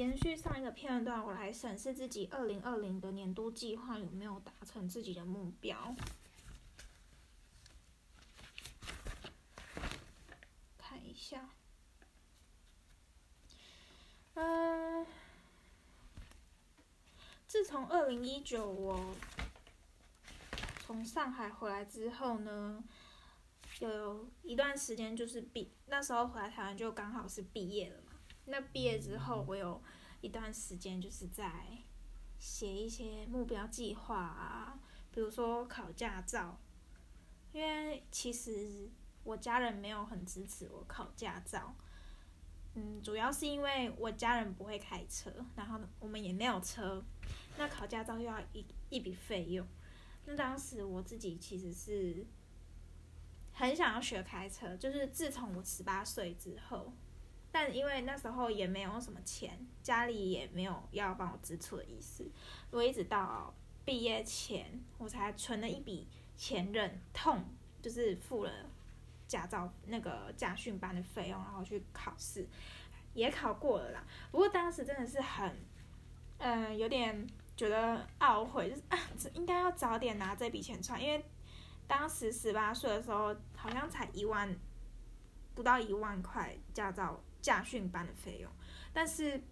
延续上一个片段，我来审视自己二零二零的年度计划有没有达成自己的目标。看一下，嗯，自从二零一九我从上海回来之后呢，有一段时间就是毕，那时候回来台湾就刚好是毕业了。那毕业之后，我有一段时间就是在写一些目标计划啊，比如说考驾照，因为其实我家人没有很支持我考驾照，嗯，主要是因为我家人不会开车，然后我们也没有车，那考驾照又要一一笔费用，那当时我自己其实是很想要学开车，就是自从我十八岁之后。但因为那时候也没有什么钱，家里也没有要帮我支出的意思，我一直到毕业前，我才存了一笔钱，忍痛就是付了驾照那个驾训班的费用，然后去考试，也考过了啦。不过当时真的是很，嗯，有点觉得懊悔，就是 啊，应该要早点拿这笔钱出来，因为当时十八岁的时候，好像才一万，不到一万块驾照。驾训班的费用，但是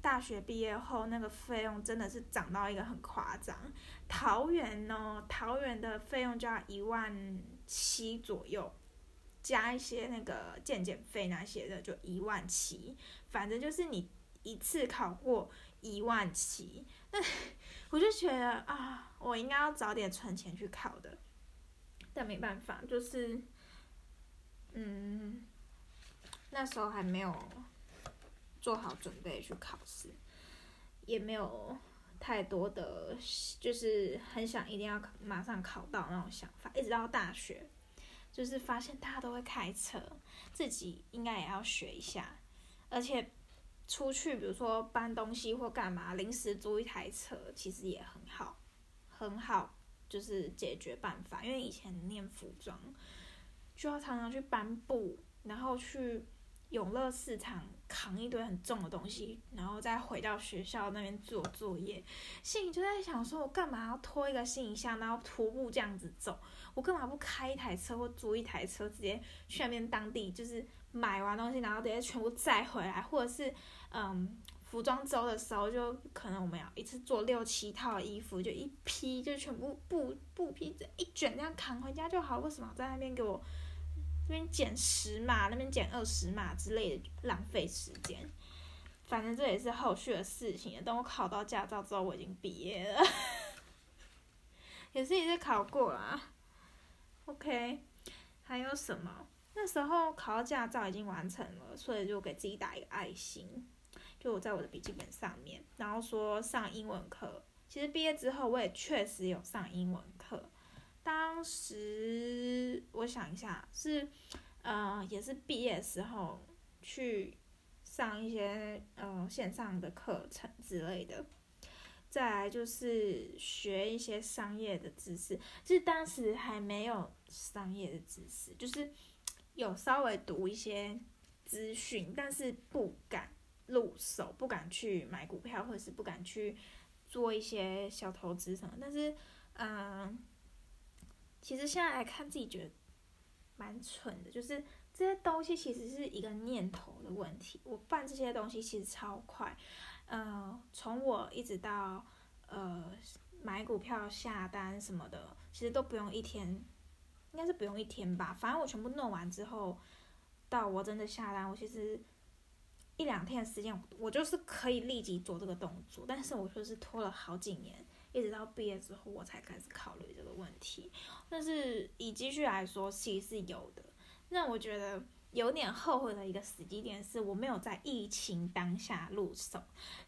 大学毕业后那个费用真的是涨到一个很夸张。桃园呢，桃园的费用就要一万七左右，加一些那个健检费那些的就一万七，反正就是你一次考过一万七，那 我就觉得啊，我应该要早点存钱去考的，但没办法，就是嗯。那时候还没有做好准备去考试，也没有太多的，就是很想一定要马上考到那种想法。一直到大学，就是发现大家都会开车，自己应该也要学一下。而且出去，比如说搬东西或干嘛，临时租一台车，其实也很好，很好，就是解决办法。因为以前念服装，就要常常去搬布，然后去。永乐市场扛一堆很重的东西，然后再回到学校那边做作业，心里就在想说，我干嘛要拖一个行李箱，然后徒步这样子走？我干嘛不开一台车或租一台车，直接去那边当地就是买完东西，然后直接全部载回来，或者是嗯，服装周的时候，就可能我们要一次做六七套衣服，就一批就全部布布批这一卷这样扛回家就好，为什么在那边给我？这边减十码，那边减二十码之类的，浪费时间。反正这也是后续的事情。等我考到驾照之后，我已经毕业了，也是一直考过啦。OK，还有什么？那时候考到驾照已经完成了，所以就给自己打一个爱心，就我在我的笔记本上面，然后说上英文课。其实毕业之后，我也确实有上英文。当时我想一下，是，呃，也是毕业的时候去上一些呃线上的课程之类的，再来就是学一些商业的知识，就是当时还没有商业的知识，就是有稍微读一些资讯，但是不敢入手，不敢去买股票，或者是不敢去做一些小投资什么，但是，嗯。其实现在来看，自己觉得蛮蠢的，就是这些东西其实是一个念头的问题。我办这些东西其实超快，呃，从我一直到呃买股票下单什么的，其实都不用一天，应该是不用一天吧。反正我全部弄完之后，到我真的下单，我其实一两天的时间，我就是可以立即做这个动作。但是我就是拖了好几年。一直到毕业之后，我才开始考虑这个问题。但是以积蓄来说，其实是有的。那我觉得有点后悔的一个时机点是，我没有在疫情当下入手，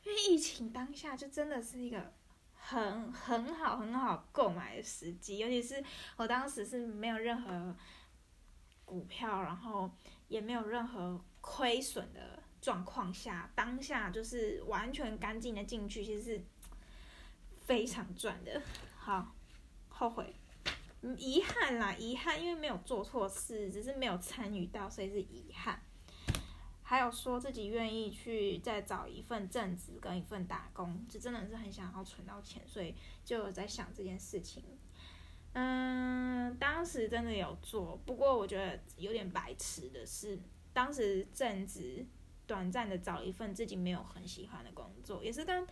因为疫情当下就真的是一个很很好很好购买的时机。尤其是我当时是没有任何股票，然后也没有任何亏损的状况下，当下就是完全干净的进去，其实是。非常赚的，好，后悔，遗憾啦，遗憾，因为没有做错事，只是没有参与到，所以是遗憾。还有说自己愿意去再找一份正职跟一份打工，就真的是很想要存到钱，所以就有在想这件事情。嗯，当时真的有做，不过我觉得有点白痴的是，当时正职短暂的找一份自己没有很喜欢的工作，也是跟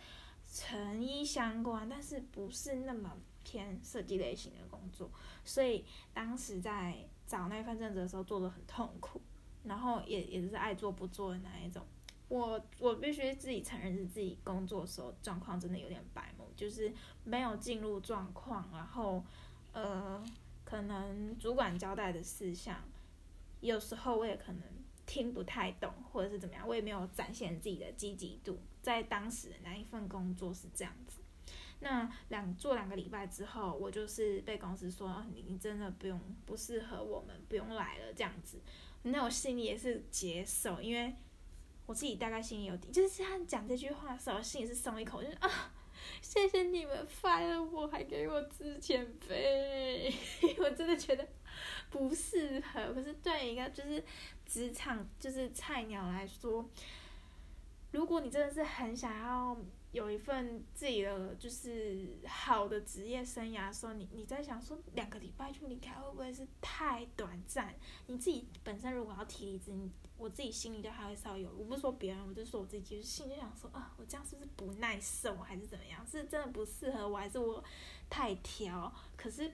成衣相关，但是不是那么偏设计类型的工作，所以当时在找那份正职的时候做的很痛苦，然后也也是爱做不做的那一种。我我必须自己承认是自己工作的时候状况真的有点白目，就是没有进入状况，然后。呃，可能主管交代的事项，有时候我也可能听不太懂，或者是怎么样，我也没有展现自己的积极度。在当时的那一份工作是这样子。那两做两个礼拜之后，我就是被公司说你真的不用不适合我们，不用来了这样子。那我心里也是接受，因为我自己大概心里有底，就是他讲这句话的时候，心里是松一口，就是啊。谢谢你们发了我，还给我之前费，我真的觉得不适合。可是对一个就是职场就是菜鸟来说，如果你真的是很想要有一份自己的就是好的职业生涯的时候，你你在想说两个礼拜就离开会不会是太短暂？你自己本身如果要提离职，我自己心里就还会稍微有，我不是说别人，我就说我自己，就是心里想说啊，我这样是不是不耐受，还是怎么样？是真的不适合我，还是我太挑？可是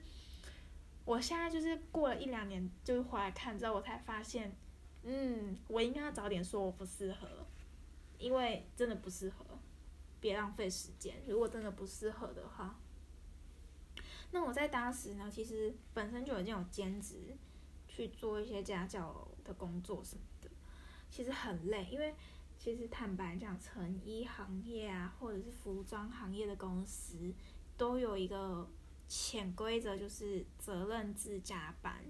我现在就是过了一两年，就回来看之后，我才发现，嗯，我应该要早点说我不适合，因为真的不适合，别浪费时间。如果真的不适合的话，那我在当时呢，其实本身就已经有兼职去做一些家教的工作什么的。其实很累，因为其实坦白讲，成衣行业啊，或者是服装行业的公司，都有一个潜规则，就是责任制加班。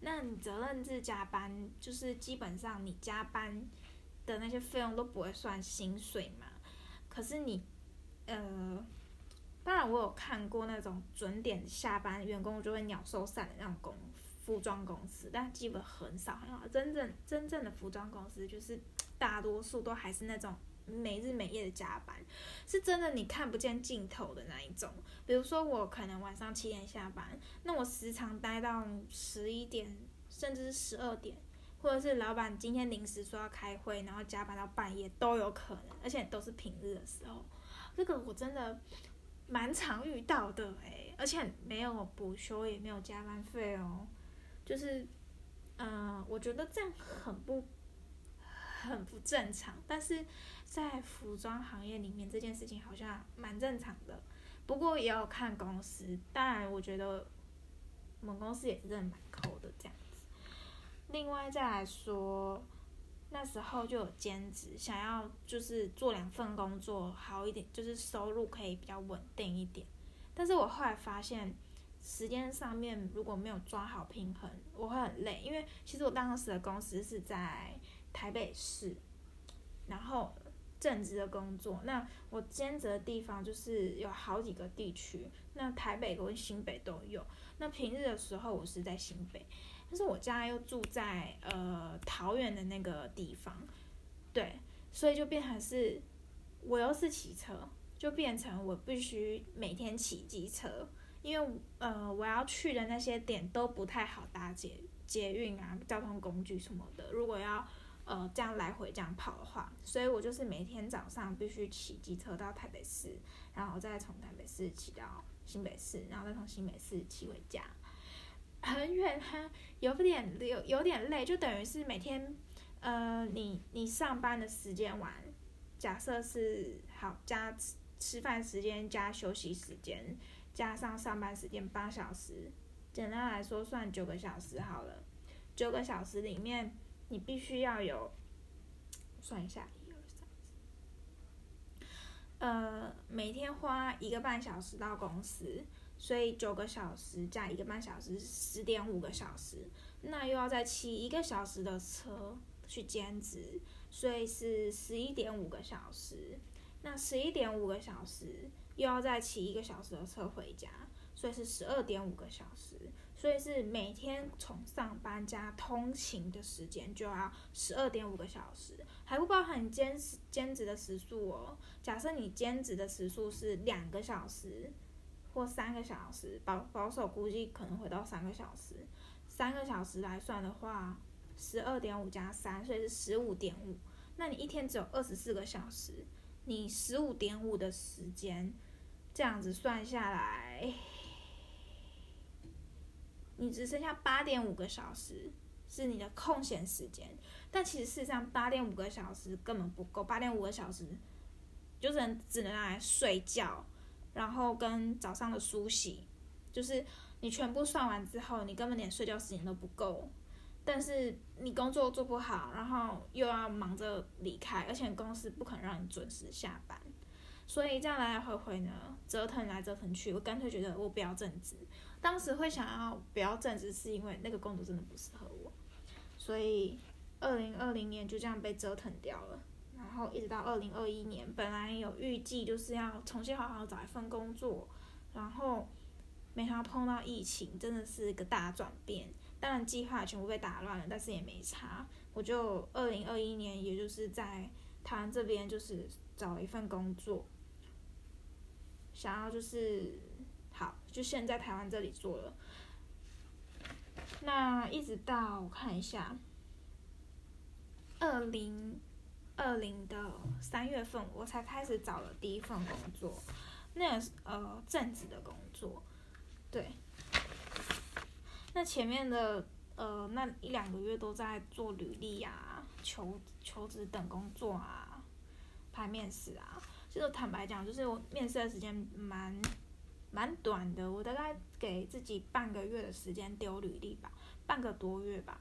那你责任制加班，就是基本上你加班的那些费用都不会算薪水嘛。可是你，呃，当然我有看过那种准点下班，员工就会鸟兽散的那种公服装公司，但基本很少很少。真正真正的服装公司，就是大多数都还是那种没日没夜的加班，是真的你看不见尽头的那一种。比如说我可能晚上七点下班，那我时常待到十一点，甚至是十二点，或者是老板今天临时说要开会，然后加班到半夜都有可能，而且都是平日的时候。这个我真的蛮常遇到的诶，而且没有补休，也没有加班费哦。就是，嗯，我觉得这样很不，很不正常。但是在服装行业里面，这件事情好像蛮正常的。不过也要看公司，当然我觉得我们公司也是真的蛮抠的这样。另外再来说，那时候就有兼职，想要就是做两份工作好一点，就是收入可以比较稳定一点。但是我后来发现。时间上面如果没有抓好平衡，我会很累。因为其实我当时的公司是在台北市，然后正职的工作，那我兼职的地方就是有好几个地区，那台北跟新北都有。那平日的时候我是在新北，但是我家又住在呃桃园的那个地方，对，所以就变成是我又是骑车，就变成我必须每天骑机车。因为呃，我要去的那些点都不太好搭捷捷运啊，交通工具什么的。如果要呃这样来回这样跑的话，所以我就是每天早上必须骑机车到台北市，然后再从台北市骑到新北市，然后再从新北市骑回家，很远，很有点有有点累，就等于是每天呃你你上班的时间完，假设是好加吃饭时间加休息时间。加上上班时间八小时，简单来说算九个小时好了。九个小时里面，你必须要有，算一下，一二三，呃，每天花一个半小时到公司，所以九个小时加一个半小时，十点五个小时。那又要再骑一个小时的车去兼职，所以是十一点五个小时。那十一点五个小时。又要再骑一个小时的车回家，所以是十二点五个小时，所以是每天从上班加通勤的时间就要十二点五个小时，还不包含兼兼职的时数哦。假设你兼职的时数是两个小时或三个小时，保保守估计可能会到三个小时。三个小时来算的话，十二点五加三，所以是十五点五。那你一天只有二十四个小时，你十五点五的时间，这样子算下来，你只剩下八点五个小时是你的空闲时间。但其实事实上，八点五个小时根本不够，八点五个小时就是只能只能来睡觉，然后跟早上的梳洗，就是你全部算完之后，你根本连睡觉时间都不够。但是你工作做不好，然后又要忙着离开，而且公司不肯让你准时下班，所以这样来来回回呢，折腾来折腾去，我干脆觉得我不要正职。当时会想要不要正职，是因为那个工作真的不适合我，所以二零二零年就这样被折腾掉了。然后一直到二零二一年，本来有预计就是要重新好好找一份工作，然后没想到碰到疫情，真的是一个大转变。当然，计划全部被打乱了，但是也没差。我就二零二一年，也就是在台湾这边，就是找了一份工作，想要就是好，就现在台湾这里做了。那一直到我看一下，二零二零的三月份，我才开始找了第一份工作，那个呃正职的工作，对。那前面的呃那一两个月都在做履历啊、求求职等工作啊、排面试啊。其实坦白讲，就是我面试的时间蛮蛮短的，我大概给自己半个月的时间丢履历吧，半个多月吧。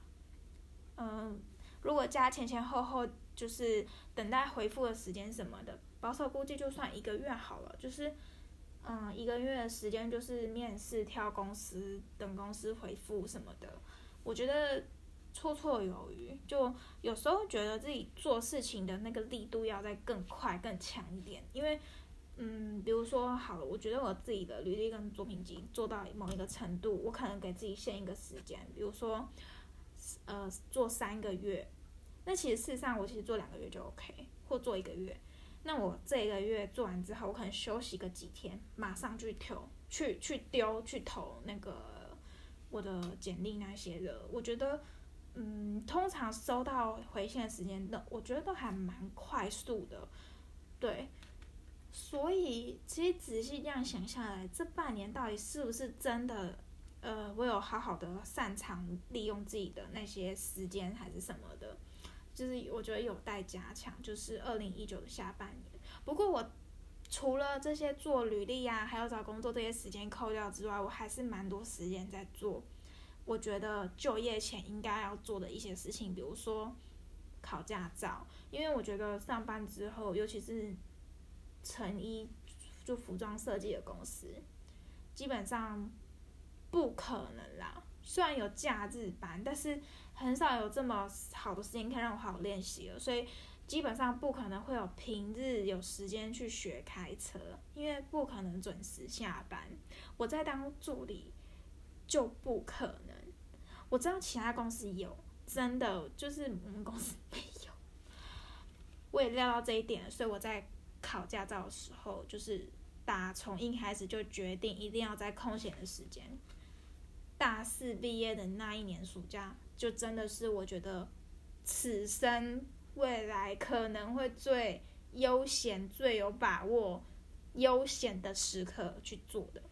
嗯，如果加前前后后就是等待回复的时间什么的，保守估计就算一个月好了，就是。嗯，一个月的时间就是面试、挑公司、等公司回复什么的，我觉得绰绰有余。就有时候觉得自己做事情的那个力度要再更快、更强一点。因为，嗯，比如说好了，我觉得我自己的履历跟作品集做到某一个程度，我可能给自己限一个时间，比如说，呃，做三个月。那其实事实上，我其实做两个月就 OK，或做一个月。那我这个月做完之后，我可能休息个几天，马上去投，去去丢去投那个我的简历那些的。我觉得，嗯，通常收到回信的时间，那我觉得都还蛮快速的，对。所以其实仔细这样想下来，这半年到底是不是真的，呃，我有好好的擅长利用自己的那些时间，还是什么的？就是我觉得有待加强，就是二零一九的下半年。不过我除了这些做履历呀，还有找工作这些时间扣掉之外，我还是蛮多时间在做。我觉得就业前应该要做的一些事情，比如说考驾照，因为我觉得上班之后，尤其是成衣就服装设计的公司，基本上不可能啦。虽然有假日班，但是。很少有这么好的时间可以让我好好练习了，所以基本上不可能会有平日有时间去学开车，因为不可能准时下班。我在当助理就不可能。我知道其他公司有，真的就是我们公司没有。我也料到这一点，所以我在考驾照的时候，就是打从一开始就决定一定要在空闲的时间，大四毕业的那一年暑假。就真的是我觉得，此生未来可能会最悠闲、最有把握、悠闲的时刻去做的。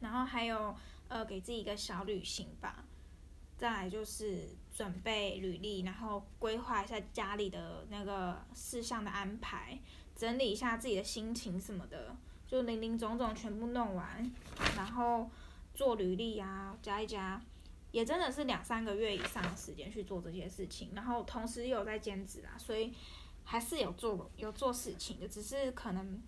然后还有呃，给自己一个小旅行吧。再来就是准备履历，然后规划一下家里的那个事项的安排，整理一下自己的心情什么的，就零零总总全部弄完，然后做履历啊，加一加。也真的是两三个月以上的时间去做这些事情，然后同时又有在兼职啊，所以还是有做有做事情的，只是可能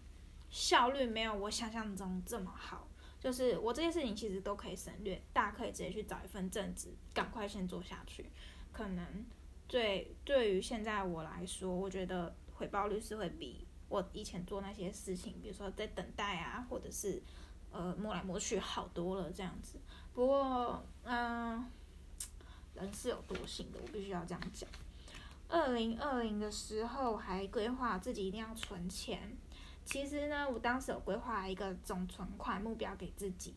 效率没有我想象中这么好。就是我这些事情其实都可以省略，大家可以直接去找一份正职，赶快先做下去。可能对对于现在我来说，我觉得回报率是会比我以前做那些事情，比如说在等待啊，或者是呃摸来摸去好多了这样子。不过，嗯，人是有惰性的，我必须要这样讲。二零二零的时候还规划自己一定要存钱。其实呢，我当时有规划一个总存款目标给自己，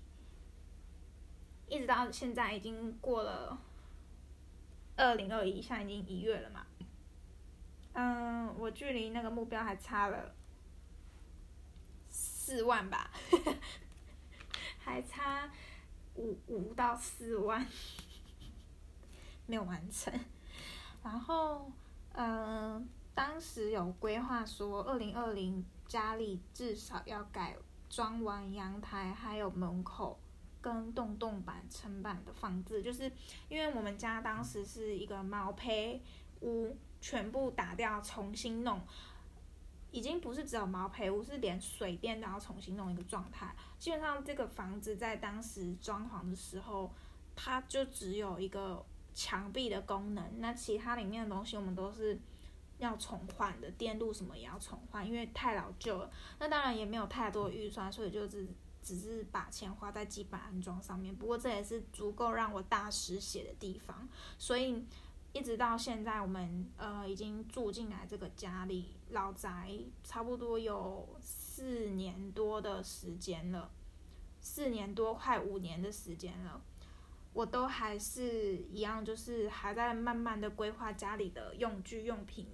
一直到现在已经过了二零二一，现在已经一月了嘛。嗯，我距离那个目标还差了四万吧，还差五五到四万没有完成。然后，嗯，当时有规划说，二零二零家里至少要改装完阳台，还有门口跟洞洞板、层板的房子，就是因为我们家当时是一个毛坯屋。全部打掉，重新弄，已经不是只有毛坯屋，是连水电都要重新弄一个状态。基本上这个房子在当时装潢的时候，它就只有一个墙壁的功能，那其他里面的东西我们都是要重换的，电路什么也要重换，因为太老旧了。那当然也没有太多预算，所以就是只是把钱花在基本安装上面。不过这也是足够让我大失血的地方，所以。一直到现在，我们呃已经住进来这个家里老宅，差不多有四年多的时间了，四年多快五年的时间了，我都还是一样，就是还在慢慢的规划家里的用具用品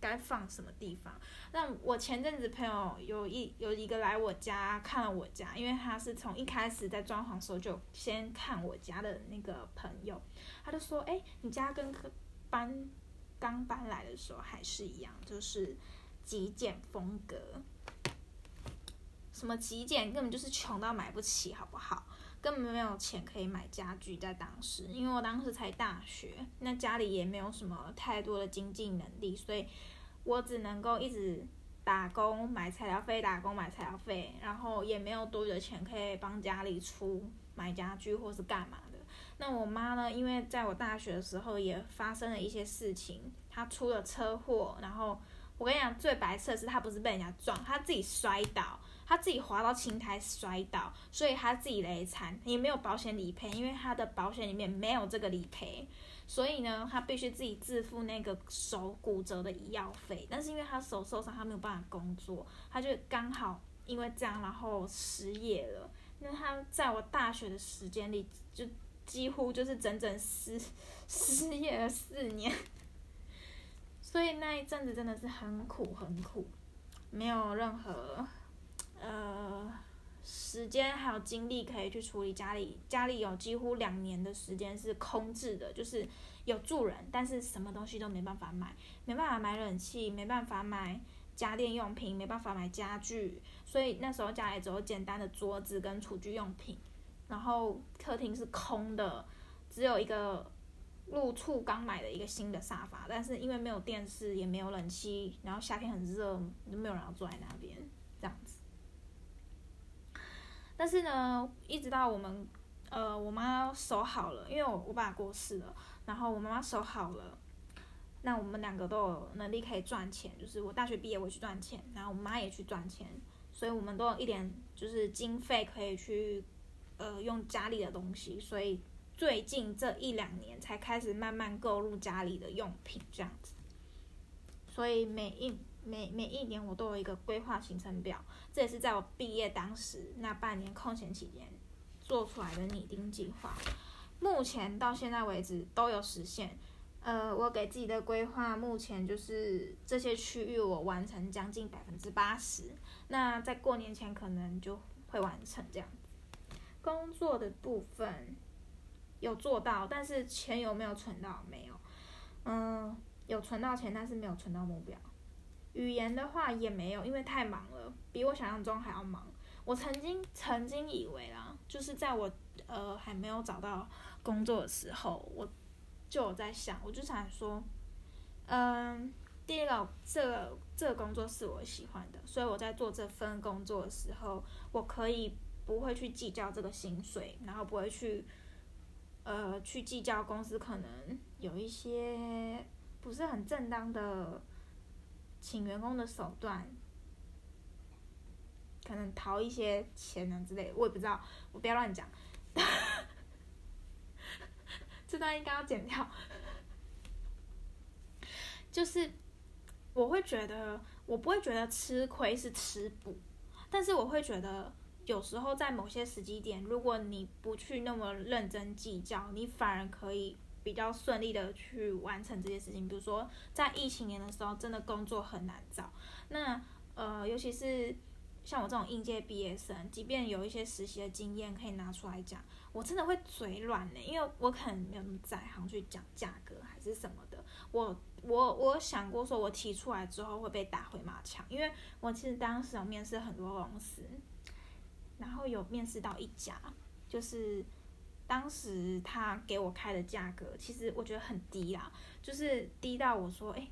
该放什么地方。那我前阵子朋友有一有一个来我家看了我家，因为他是从一开始在装潢时候就先看我家的那个朋友，他就说：“哎，你家跟。”搬刚搬来的时候还是一样，就是极简风格。什么极简，根本就是穷到买不起，好不好？根本没有钱可以买家具，在当时，因为我当时才大学，那家里也没有什么太多的经济能力，所以我只能够一直打工买材料费，打工买材料费，然后也没有多余的钱可以帮家里出买家具或是干嘛的。那我妈呢？因为在我大学的时候也发生了一些事情，她出了车祸。然后我跟你讲，最白痴的是他不是被人家撞，他自己摔倒，他自己滑到青苔摔倒，所以他自己累残，也没有保险理赔，因为他的保险里面没有这个理赔，所以呢，他必须自己自付那个手骨折的医药费。但是因为他手受伤，他没有办法工作，他就刚好因为这样，然后失业了。那他在我大学的时间里就。几乎就是整整失失业了四年，所以那一阵子真的是很苦很苦，没有任何呃时间还有精力可以去处理家里，家里有几乎两年的时间是空置的，就是有住人，但是什么东西都没办法买，没办法买冷气，没办法买家电用品，没办法买家具，所以那时候家里只有简单的桌子跟厨具用品。然后客厅是空的，只有一个入处刚买的一个新的沙发，但是因为没有电视也没有冷气，然后夏天很热，就没有人要坐在那边这样子。但是呢，一直到我们呃我妈守好了，因为我我爸过世了，然后我妈妈守好了，那我们两个都有能力可以赚钱，就是我大学毕业我去赚钱，然后我妈也去赚钱，所以我们都有一点就是经费可以去。呃，用家里的东西，所以最近这一两年才开始慢慢购入家里的用品这样子。所以每一每每一年我都有一个规划行程表，这也是在我毕业当时那半年空闲期间做出来的拟定计划。目前到现在为止都有实现。呃，我给自己的规划目前就是这些区域我完成将近百分之八十，那在过年前可能就会完成这样。工作的部分有做到，但是钱有没有存到？没有。嗯，有存到钱，但是没有存到目标。语言的话也没有，因为太忙了，比我想象中还要忙。我曾经曾经以为啦，就是在我呃还没有找到工作的时候，我就有在想，我就想说，嗯，第一个，这个这个工作是我喜欢的，所以我在做这份工作的时候，我可以。不会去计较这个薪水，然后不会去，呃，去计较公司可能有一些不是很正当的请员工的手段，可能逃一些钱啊之类，我也不知道，我不要乱讲，这段应该要剪掉。就是我会觉得我不会觉得吃亏是吃补，但是我会觉得有时候在某些时机点，如果你不去那么认真计较，你反而可以比较顺利的去完成这些事情。比如说在疫情年的时候，真的工作很难找，那呃，尤其是。像我这种应届毕业生，即便有一些实习的经验可以拿出来讲，我真的会嘴软呢，因为我可能没有那么在行去讲价格还是什么的。我我我想过说，我提出来之后会被打回马枪，因为我其实当时有面试很多公司，然后有面试到一家，就是当时他给我开的价格，其实我觉得很低啦，就是低到我说，哎。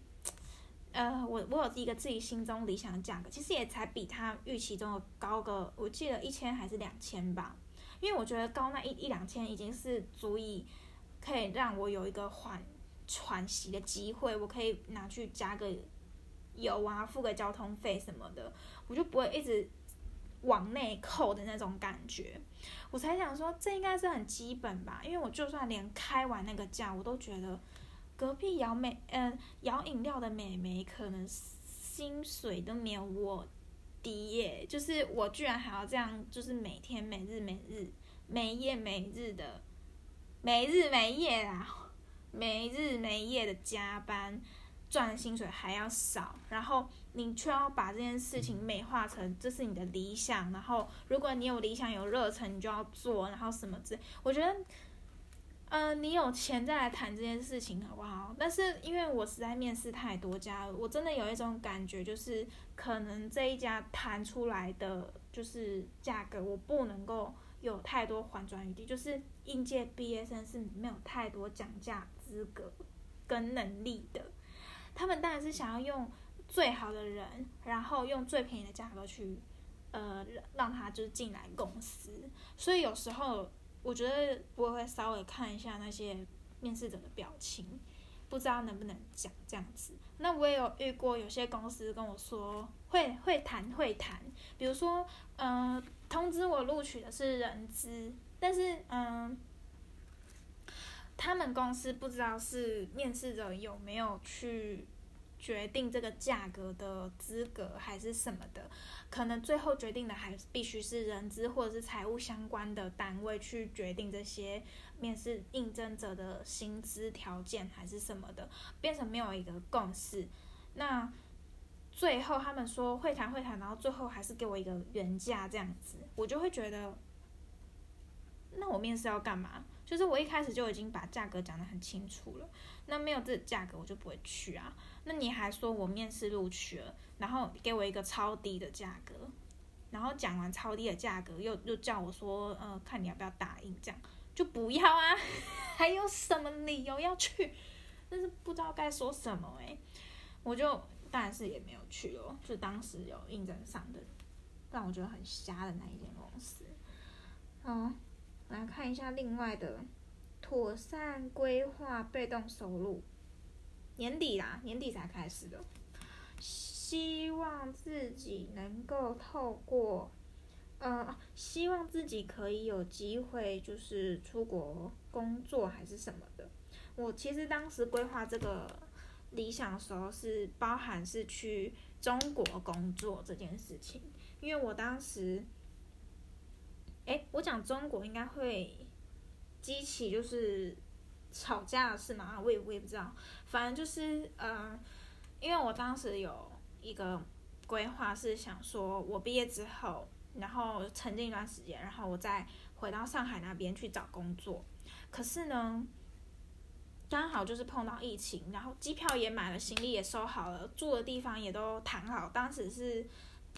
呃，我我有一个自己心中理想的价格，其实也才比他预期中的高个，我记得一千还是两千吧。因为我觉得高那一一两千已经是足以可以让我有一个缓喘息的机会，我可以拿去加个油啊，付个交通费什么的，我就不会一直往内扣的那种感觉。我才想说，这应该是很基本吧，因为我就算连开完那个价，我都觉得。隔壁摇美，嗯，摇饮料的美眉可能薪水都没有我低耶，就是我居然还要这样，就是每天每日每日每夜每日的每日每夜啊，每日每夜的加班，赚的薪水还要少，然后你却要把这件事情美化成这是你的理想，然后如果你有理想有热忱，你就要做，然后什么之类，我觉得。嗯，你有钱再来谈这件事情好不好？但是因为我实在面试太多家，我真的有一种感觉，就是可能这一家谈出来的就是价格，我不能够有太多缓转余地。就是应届毕业生是没有太多讲价资格跟能力的，他们当然是想要用最好的人，然后用最便宜的价格去，呃，让他就是进来公司。所以有时候。我觉得我会稍微看一下那些面试者的表情，不知道能不能讲这样子。那我也有遇过有些公司跟我说会会谈会谈，比如说嗯通知我录取的是人资，但是嗯他们公司不知道是面试者有没有去。决定这个价格的资格还是什么的，可能最后决定的还必须是人资或者是财务相关的单位去决定这些面试应征者的薪资条件还是什么的，变成没有一个共识。那最后他们说会谈会谈，然后最后还是给我一个原价这样子，我就会觉得，那我面试要干嘛？就是我一开始就已经把价格讲得很清楚了，那没有这价格我就不会去啊。那你还说我面试录取了，然后给我一个超低的价格，然后讲完超低的价格，又又叫我说，呃，看你要不要答应，这样就不要啊，还有什么理由要去？但是不知道该说什么哎，我就当然是也没有去哦，就当时有应征上的，让我觉得很瞎的那一间公司。嗯，来看一下另外的，妥善规划被动收入。年底啦，年底才开始的。希望自己能够透过，呃，希望自己可以有机会，就是出国工作还是什么的。我其实当时规划这个理想的时候，是包含是去中国工作这件事情，因为我当时，哎，我讲中国应该会激起就是。吵架是吗？我也我也不知道，反正就是呃，因为我当时有一个规划是想说，我毕业之后，然后沉浸一段时间，然后我再回到上海那边去找工作。可是呢，刚好就是碰到疫情，然后机票也买了，行李也收好了，住的地方也都谈好，当时是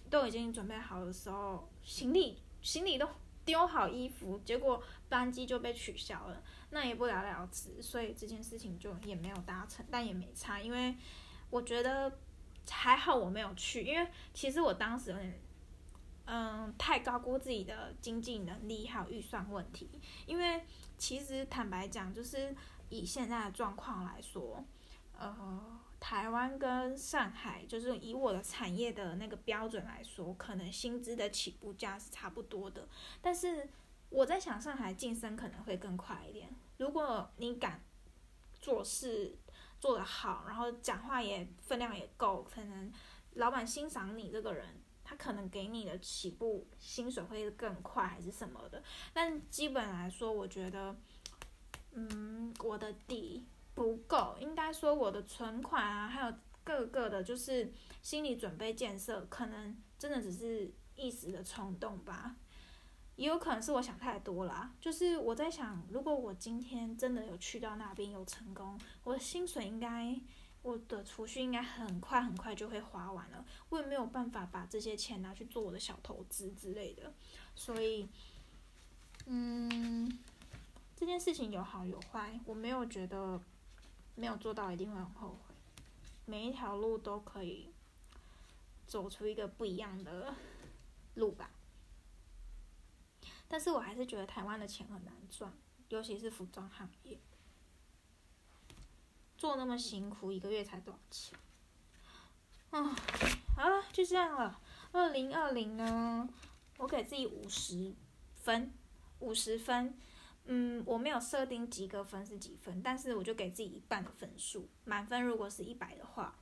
都已经准备好的时候，行李行李都丢好衣服，结果班机就被取消了。那也不了了之，所以这件事情就也没有达成，但也没差，因为我觉得还好我没有去，因为其实我当时有点，嗯，太高估自己的经济能力还有预算问题，因为其实坦白讲，就是以现在的状况来说，呃，台湾跟上海，就是以我的产业的那个标准来说，可能薪资的起步价是差不多的，但是我在想上海晋升可能会更快一点。如果你敢做事，做得好，然后讲话也分量也够，可能老板欣赏你这个人，他可能给你的起步薪水会更快还是什么的。但基本来说，我觉得，嗯，我的底不够，应该说我的存款啊，还有各个的，就是心理准备建设，可能真的只是一时的冲动吧。也有可能是我想太多啦，就是我在想，如果我今天真的有去到那边有成功，我的薪水应该，我的储蓄应该很快很快就会花完了，我也没有办法把这些钱拿去做我的小投资之类的，所以，嗯，这件事情有好有坏，我没有觉得没有做到一定会很后悔，每一条路都可以走出一个不一样的路吧。但是我还是觉得台湾的钱很难赚，尤其是服装行业，做那么辛苦，一个月才多少钱？啊，好了，就这样了。二零二零呢，我给自己五十分，五十分。嗯，我没有设定及格分是几分，但是我就给自己一半的分数。满分如果是一百的话，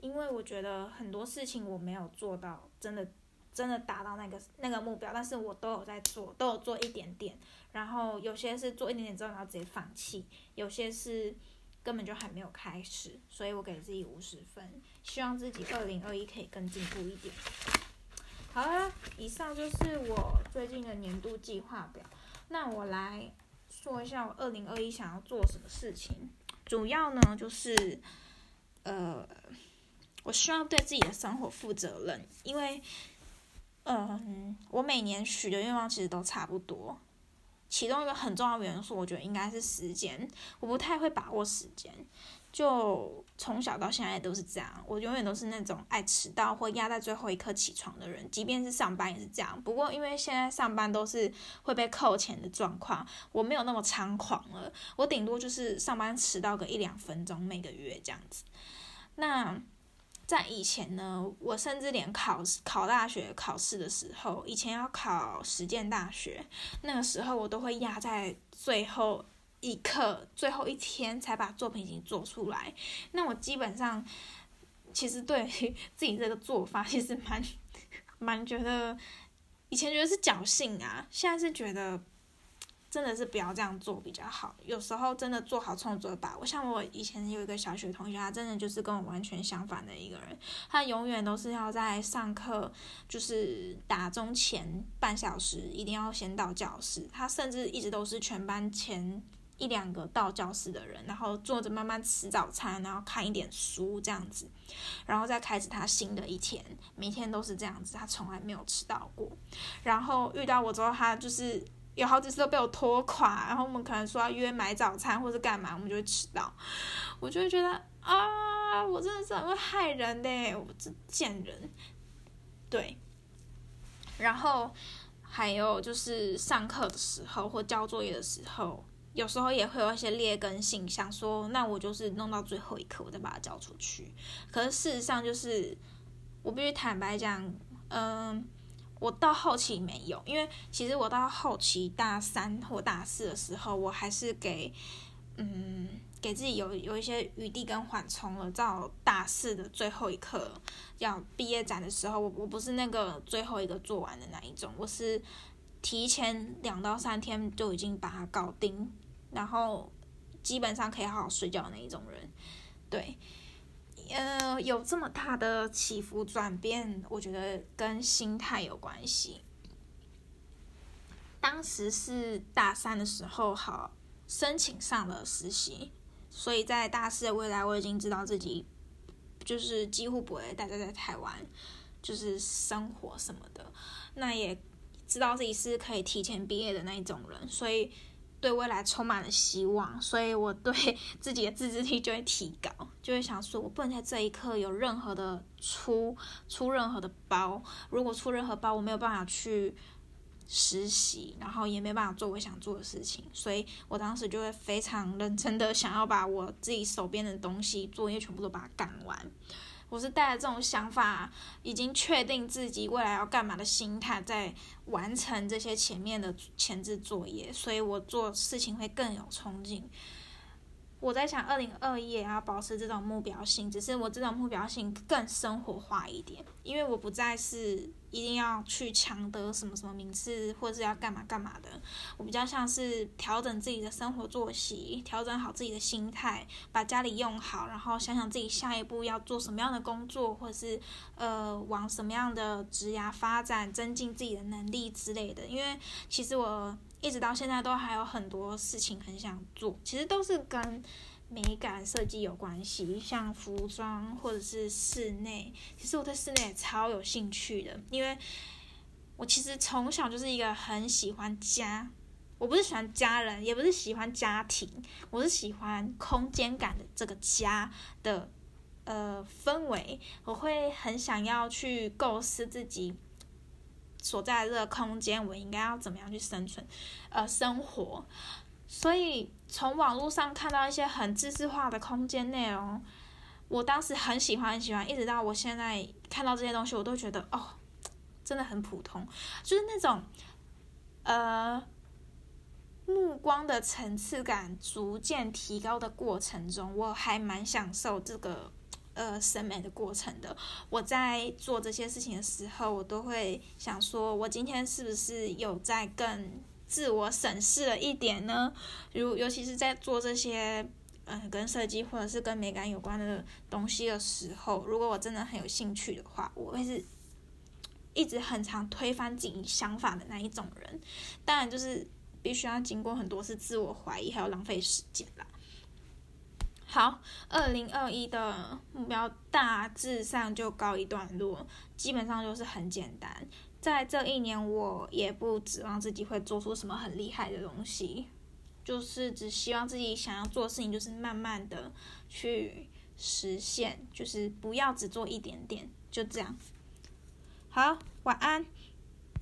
因为我觉得很多事情我没有做到，真的。真的达到那个那个目标，但是我都有在做，都有做一点点。然后有些是做一点点之后，然后直接放弃；有些是根本就还没有开始。所以我给自己五十分，希望自己二零二一可以更进步一点。好了，以上就是我最近的年度计划表。那我来说一下我二零二一想要做什么事情。主要呢就是，呃，我需要对自己的生活负责任，因为。嗯，我每年许的愿望其实都差不多。其中一个很重要元素，我觉得应该是时间。我不太会把握时间，就从小到现在都是这样。我永远都是那种爱迟到或压在最后一刻起床的人，即便是上班也是这样。不过因为现在上班都是会被扣钱的状况，我没有那么猖狂了。我顶多就是上班迟到个一两分钟，每个月这样子。那。在以前呢，我甚至连考考大学考试的时候，以前要考实践大学，那个时候我都会压在最后一刻、最后一天才把作品已经做出来。那我基本上，其实对 自己这个做法，其实蛮蛮觉得，以前觉得是侥幸啊，现在是觉得。真的是不要这样做比较好。有时候真的做好创作把握。像我以前有一个小学同学，他真的就是跟我完全相反的一个人。他永远都是要在上课，就是打钟前半小时一定要先到教室。他甚至一直都是全班前一两个到教室的人，然后坐着慢慢吃早餐，然后看一点书这样子，然后再开始他新的一天。每天都是这样子，他从来没有迟到过。然后遇到我之后，他就是。有好几次都被我拖垮，然后我们可能说要约买早餐或者干嘛，我们就会迟到。我就会觉得啊，我真的是很会害人的，我这贱人。对。然后还有就是上课的时候或交作业的时候，有时候也会有一些劣根性，想说那我就是弄到最后一刻我再把它交出去。可是事实上就是，我必须坦白讲，嗯。我到后期没有，因为其实我到后期大三或大四的时候，我还是给，嗯，给自己有有一些余地跟缓冲了。到大四的最后一刻要毕业展的时候，我我不是那个最后一个做完的那一种，我是提前两到三天就已经把它搞定，然后基本上可以好好睡觉那一种人，对。呃，有这么大的起伏转变，我觉得跟心态有关系。当时是大三的时候，好申请上了实习，所以在大四的未来，我已经知道自己就是几乎不会待在在台湾，就是生活什么的。那也知道自己是可以提前毕业的那一种人，所以。对未来充满了希望，所以我对自己的自制力就会提高，就会想说，我不能在这一刻有任何的出出任何的包。如果出任何包，我没有办法去实习，然后也没办法做我想做的事情。所以我当时就会非常认真的想要把我自己手边的东西作业全部都把它干完。我是带着这种想法，已经确定自己未来要干嘛的心态，在完成这些前面的前置作业，所以我做事情会更有冲劲。我在想，二零二一也要保持这种目标性，只是我这种目标性更生活化一点，因为我不再是一定要去抢得什么什么名次，或者是要干嘛干嘛的。我比较像是调整自己的生活作息，调整好自己的心态，把家里用好，然后想想自己下一步要做什么样的工作，或者是呃往什么样的职涯发展，增进自己的能力之类的。因为其实我。一直到现在都还有很多事情很想做，其实都是跟美感设计有关系，像服装或者是室内。其实我对室内也超有兴趣的，因为我其实从小就是一个很喜欢家，我不是喜欢家人，也不是喜欢家庭，我是喜欢空间感的这个家的呃氛围，我会很想要去构思自己。所在的这个空间，我应该要怎么样去生存，呃，生活？所以从网络上看到一些很知识化的空间内容，我当时很喜欢，很喜欢，一直到我现在看到这些东西，我都觉得哦，真的很普通，就是那种，呃，目光的层次感逐渐提高的过程中，我还蛮享受这个。呃，审美的过程的，我在做这些事情的时候，我都会想说，我今天是不是有在更自我审视了一点呢？如尤其是在做这些，嗯，跟设计或者是跟美感有关的东西的时候，如果我真的很有兴趣的话，我会是一直很常推翻自己想法的那一种人。当然，就是必须要经过很多次自我怀疑，还有浪费时间啦。好，二零二一的目标大致上就告一段落，基本上就是很简单。在这一年，我也不指望自己会做出什么很厉害的东西，就是只希望自己想要做的事情，就是慢慢的去实现，就是不要只做一点点，就这样。好，晚安。